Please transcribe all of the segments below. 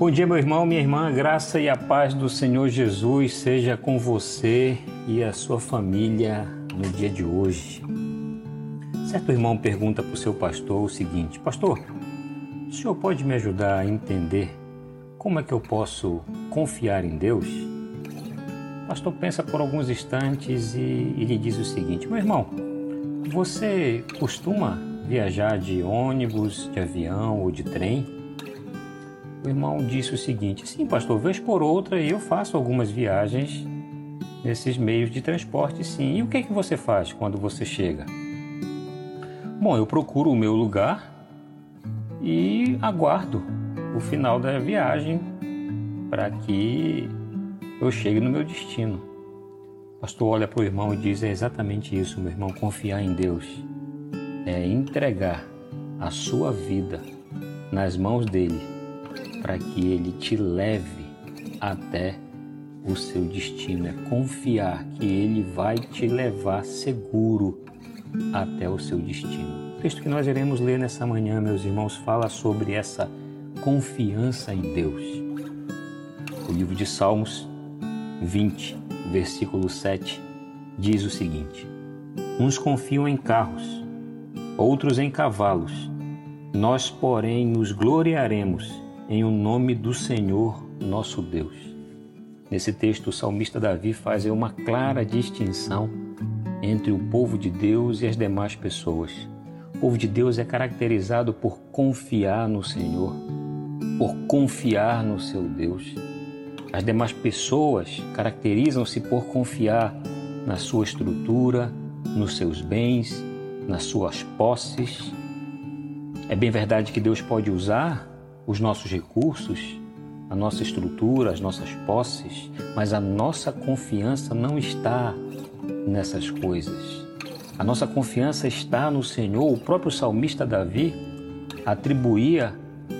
Bom dia, meu irmão, minha irmã. Graça e a paz do Senhor Jesus seja com você e a sua família no dia de hoje. Certo irmão pergunta para o seu pastor o seguinte: Pastor, o senhor pode me ajudar a entender como é que eu posso confiar em Deus? O pastor pensa por alguns instantes e, e lhe diz o seguinte: Meu irmão, você costuma viajar de ônibus, de avião ou de trem? O irmão disse o seguinte: Sim, pastor, vez por outra eu faço algumas viagens nesses meios de transporte, sim. E o que é que você faz quando você chega? Bom, eu procuro o meu lugar e aguardo o final da viagem para que eu chegue no meu destino. O pastor olha para o irmão e diz: É exatamente isso, meu irmão, confiar em Deus. É entregar a sua vida nas mãos dele para que ele te leve até o seu destino. É confiar que ele vai te levar seguro até o seu destino. O texto que nós iremos ler nessa manhã, meus irmãos, fala sobre essa confiança em Deus. O livro de Salmos 20, versículo 7, diz o seguinte: Uns confiam em carros, outros em cavalos, nós, porém, nos gloriaremos em o nome do Senhor nosso Deus. Nesse texto, o salmista Davi faz uma clara distinção entre o povo de Deus e as demais pessoas. O povo de Deus é caracterizado por confiar no Senhor, por confiar no seu Deus. As demais pessoas caracterizam-se por confiar na sua estrutura, nos seus bens, nas suas posses. É bem verdade que Deus pode usar os nossos recursos, a nossa estrutura, as nossas posses, mas a nossa confiança não está nessas coisas. A nossa confiança está no Senhor. O próprio salmista Davi atribuía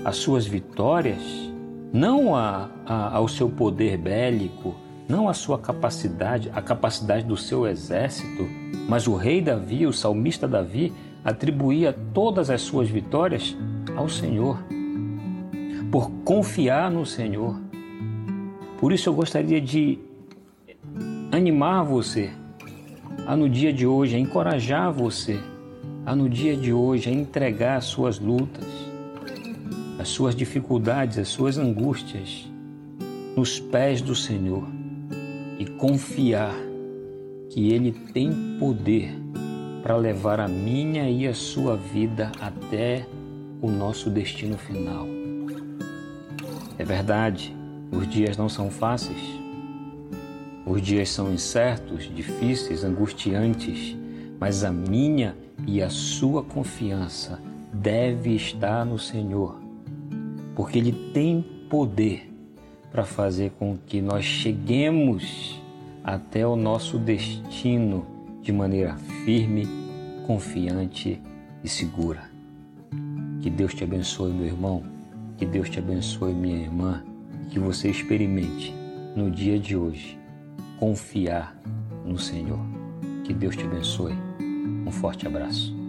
as suas vitórias não a, a, ao seu poder bélico, não à sua capacidade, a capacidade do seu exército, mas o rei Davi, o salmista Davi, atribuía todas as suas vitórias ao Senhor por confiar no Senhor. Por isso eu gostaria de animar você a no dia de hoje, a encorajar você a no dia de hoje a entregar as suas lutas, as suas dificuldades, as suas angústias nos pés do Senhor e confiar que Ele tem poder para levar a minha e a sua vida até o nosso destino final. É verdade, os dias não são fáceis. Os dias são incertos, difíceis, angustiantes, mas a minha e a sua confiança deve estar no Senhor, porque Ele tem poder para fazer com que nós cheguemos até o nosso destino de maneira firme, confiante e segura. Que Deus te abençoe, meu irmão que Deus te abençoe, minha irmã, que você experimente no dia de hoje confiar no Senhor. Que Deus te abençoe. Um forte abraço.